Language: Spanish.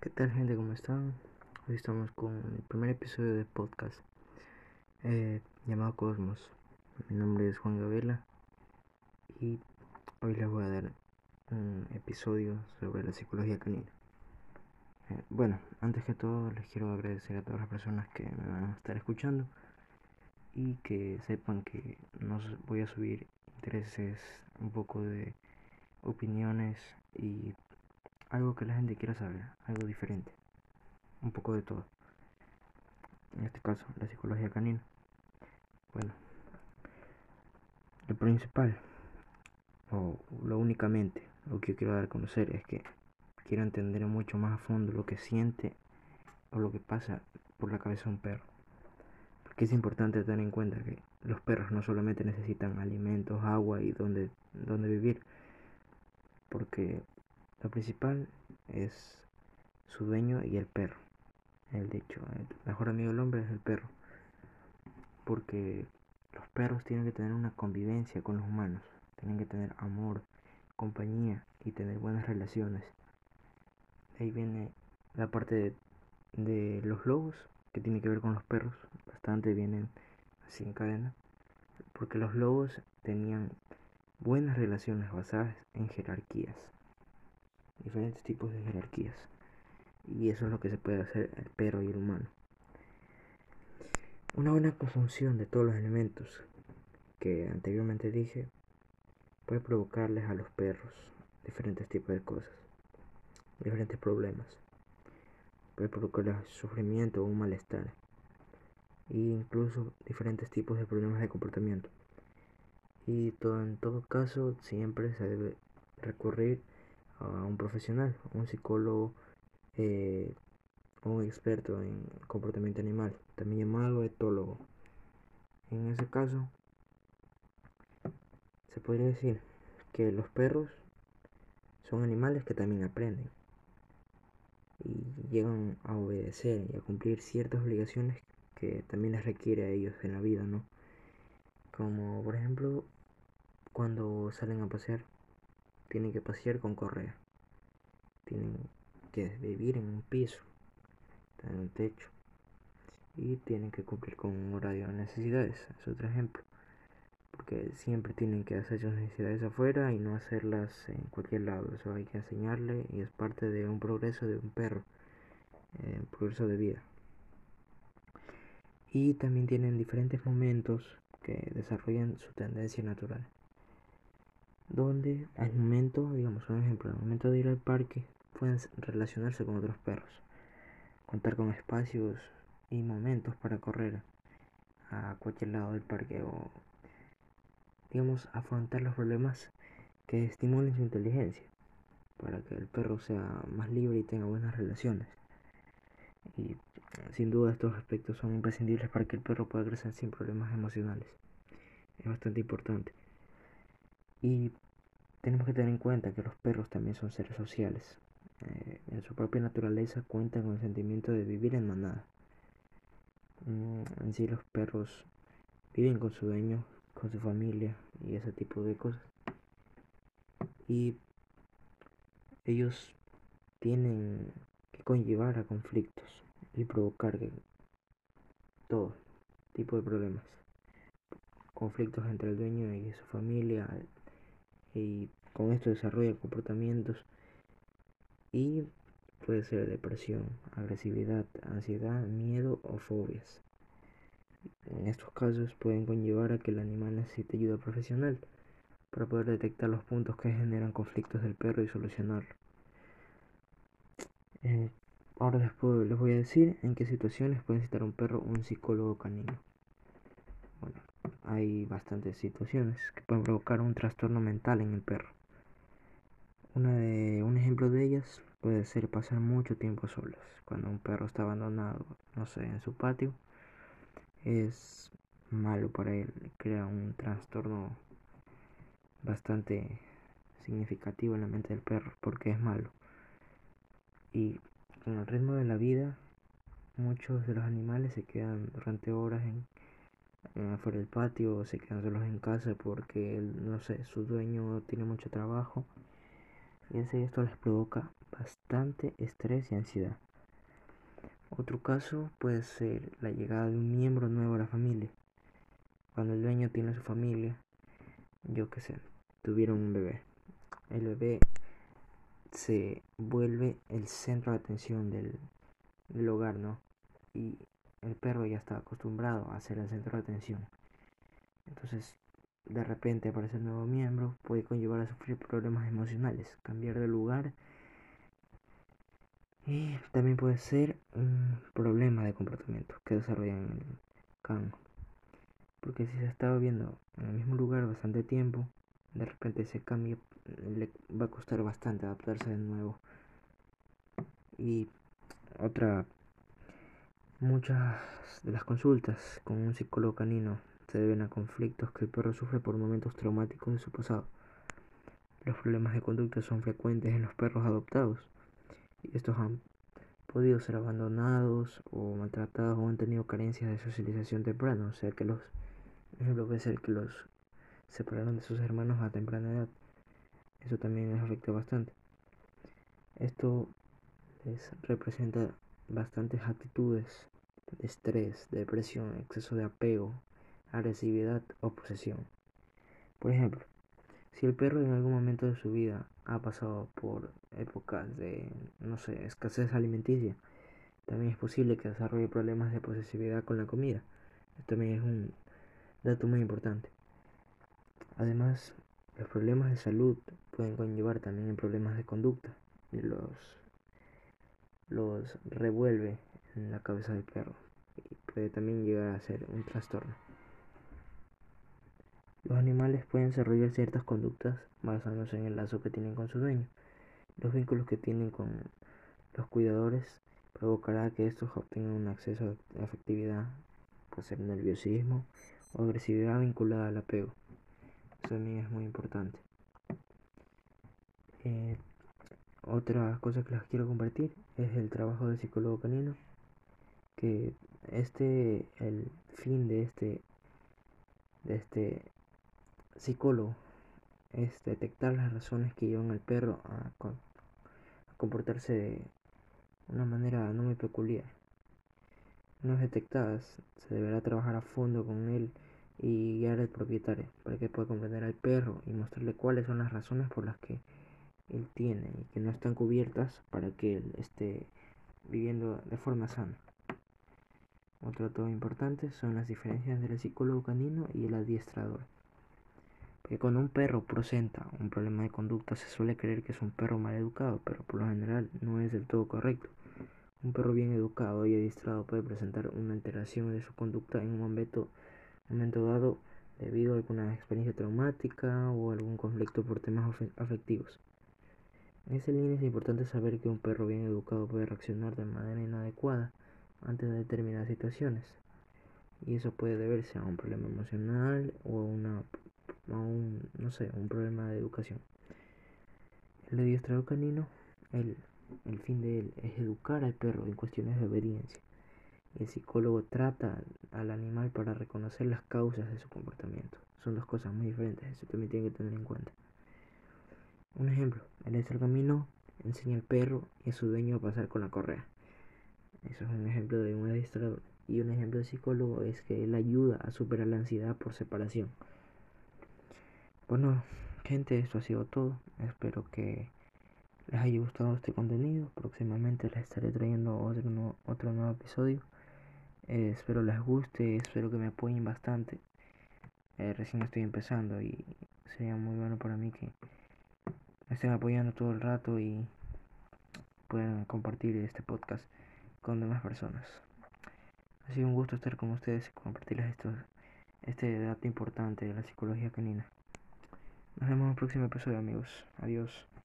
¿Qué tal gente? ¿Cómo están? Hoy estamos con el primer episodio de podcast eh, llamado Cosmos. Mi nombre es Juan Gavela y hoy les voy a dar un episodio sobre la psicología canina. Eh, bueno, antes que todo les quiero agradecer a todas las personas que me van a estar escuchando y que sepan que no voy a subir intereses, un poco de opiniones y algo que la gente quiera saber, algo diferente, un poco de todo. En este caso, la psicología canina. Bueno, lo principal, o lo únicamente, lo que yo quiero dar a conocer es que quiero entender mucho más a fondo lo que siente o lo que pasa por la cabeza de un perro. Porque es importante tener en cuenta que los perros no solamente necesitan alimentos, agua y donde, donde vivir, porque lo principal es su dueño y el perro. El dicho, el mejor amigo del hombre es el perro. Porque los perros tienen que tener una convivencia con los humanos. Tienen que tener amor, compañía y tener buenas relaciones. Ahí viene la parte de, de los lobos, que tiene que ver con los perros. Bastante vienen así en cadena. Porque los lobos tenían buenas relaciones basadas en jerarquías diferentes tipos de jerarquías. Y eso es lo que se puede hacer el perro y el humano. Una buena conjunción de todos los elementos que anteriormente dije puede provocarles a los perros diferentes tipos de cosas, diferentes problemas. Puede provocarles sufrimiento o un malestar. E incluso diferentes tipos de problemas de comportamiento. Y todo, en todo caso siempre se debe recurrir a un profesional, un psicólogo eh, un experto en comportamiento animal, también llamado etólogo. En ese caso, se podría decir que los perros son animales que también aprenden y llegan a obedecer y a cumplir ciertas obligaciones que también les requiere a ellos en la vida, ¿no? Como por ejemplo cuando salen a pasear tienen que pasear con correa. Tienen que vivir en un piso, en un techo. Y tienen que cumplir con un horario de necesidades. Es otro ejemplo. Porque siempre tienen que hacer sus necesidades afuera y no hacerlas en cualquier lado. Eso hay que enseñarle y es parte de un progreso de un perro. Eh, un progreso de vida. Y también tienen diferentes momentos que desarrollan su tendencia natural donde al momento, digamos un ejemplo, al momento de ir al parque pueden relacionarse con otros perros, contar con espacios y momentos para correr a cualquier lado del parque o digamos afrontar los problemas que estimulen su inteligencia para que el perro sea más libre y tenga buenas relaciones. Y sin duda estos aspectos son imprescindibles para que el perro pueda crecer sin problemas emocionales. Es bastante importante. Y tenemos que tener en cuenta que los perros también son seres sociales. Eh, en su propia naturaleza cuentan con el sentimiento de vivir en manada. Mm, en sí los perros viven con su dueño, con su familia y ese tipo de cosas. Y ellos tienen que conllevar a conflictos y provocar todo tipo de problemas. Conflictos entre el dueño y su familia, y con esto desarrolla comportamientos y puede ser depresión, agresividad, ansiedad, miedo o fobias. En estos casos pueden conllevar a que el animal necesite ayuda profesional para poder detectar los puntos que generan conflictos del perro y solucionarlo. Eh, ahora después les voy a decir en qué situaciones puede necesitar un perro un psicólogo canino. Bueno, hay bastantes situaciones que pueden provocar un trastorno mental en el perro. Una de, un ejemplo de ellas puede ser pasar mucho tiempo solos. Cuando un perro está abandonado, no sé, en su patio, es malo para él, crea un trastorno bastante significativo en la mente del perro porque es malo. Y con el ritmo de la vida, muchos de los animales se quedan durante horas en afuera del patio, se quedan solos en casa porque, no sé, su dueño tiene mucho trabajo. Y esto les provoca bastante estrés y ansiedad. Otro caso puede ser la llegada de un miembro nuevo a la familia. Cuando el dueño tiene su familia, yo qué sé, tuvieron un bebé. El bebé se vuelve el centro de atención del, del hogar, ¿no? Y el perro ya está acostumbrado a ser el centro de atención. Entonces, de repente aparece un nuevo miembro, puede conllevar a sufrir problemas emocionales, cambiar de lugar y también puede ser un problema de comportamiento que desarrollan en el can. Porque si se estaba viendo en el mismo lugar bastante tiempo, de repente ese cambio le va a costar bastante adaptarse de nuevo. Y otra, muchas de las consultas con un psicólogo canino se deben a conflictos que el perro sufre por momentos traumáticos de su pasado. Los problemas de conducta son frecuentes en los perros adoptados y estos han podido ser abandonados o maltratados o han tenido carencias de socialización temprana, o sea que los ejemplo puede ser que los separaron de sus hermanos a temprana edad. Eso también les afecta bastante. Esto les representa bastantes actitudes de estrés, depresión, exceso de apego, agresividad o posesión. Por ejemplo, si el perro en algún momento de su vida ha pasado por épocas de, no sé, escasez alimenticia, también es posible que desarrolle problemas de posesividad con la comida. Esto también es un dato muy importante. Además, los problemas de salud pueden conllevar también en problemas de conducta los, los revuelve en la cabeza del perro y puede también llegar a ser un trastorno. Los animales pueden desarrollar ciertas conductas basándose en el lazo que tienen con su dueño. Los vínculos que tienen con los cuidadores provocará que estos obtengan un acceso a afectividad, puede ser nerviosismo o agresividad vinculada al apego. Eso también es muy importante. Eh, otra cosa que les quiero compartir es el trabajo del psicólogo canino, que este, el fin de este, de este psicólogo es detectar las razones que llevan al perro a, comportarse de una manera no muy peculiar. Una vez detectadas, se deberá trabajar a fondo con él y guiar al propietario para que pueda comprender al perro y mostrarle cuáles son las razones por las que él tiene y que no están cubiertas para que él esté viviendo de forma sana. Otro todo importante son las diferencias del psicólogo canino y el adiestrador que cuando un perro presenta un problema de conducta se suele creer que es un perro mal educado, pero por lo general no es del todo correcto. Un perro bien educado y adiestrado puede presentar una alteración de su conducta en un momento, momento dado debido a alguna experiencia traumática o algún conflicto por temas afectivos. En esa línea es importante saber que un perro bien educado puede reaccionar de manera inadecuada ante determinadas situaciones. Y eso puede deberse a un problema emocional o a una un, no sé, un problema de educación. El adiestrador canino, el, el fin de él es educar al perro en cuestiones de obediencia. El psicólogo trata al animal para reconocer las causas de su comportamiento. Son dos cosas muy diferentes, eso también tiene que tener en cuenta. Un ejemplo, el adiestrador camino enseña al perro y a su dueño a pasar con la correa. Eso es un ejemplo de un adiestrador. Y un ejemplo de psicólogo es que él ayuda a superar la ansiedad por separación. Bueno, gente, esto ha sido todo. Espero que les haya gustado este contenido. Próximamente les estaré trayendo otro, otro nuevo episodio. Eh, espero les guste, espero que me apoyen bastante. Eh, recién estoy empezando y sería muy bueno para mí que estén apoyando todo el rato y puedan compartir este podcast con demás personas. Ha sido un gusto estar con ustedes y compartirles este dato importante de la psicología canina. Nos vemos en el próximo episodio amigos. Adiós.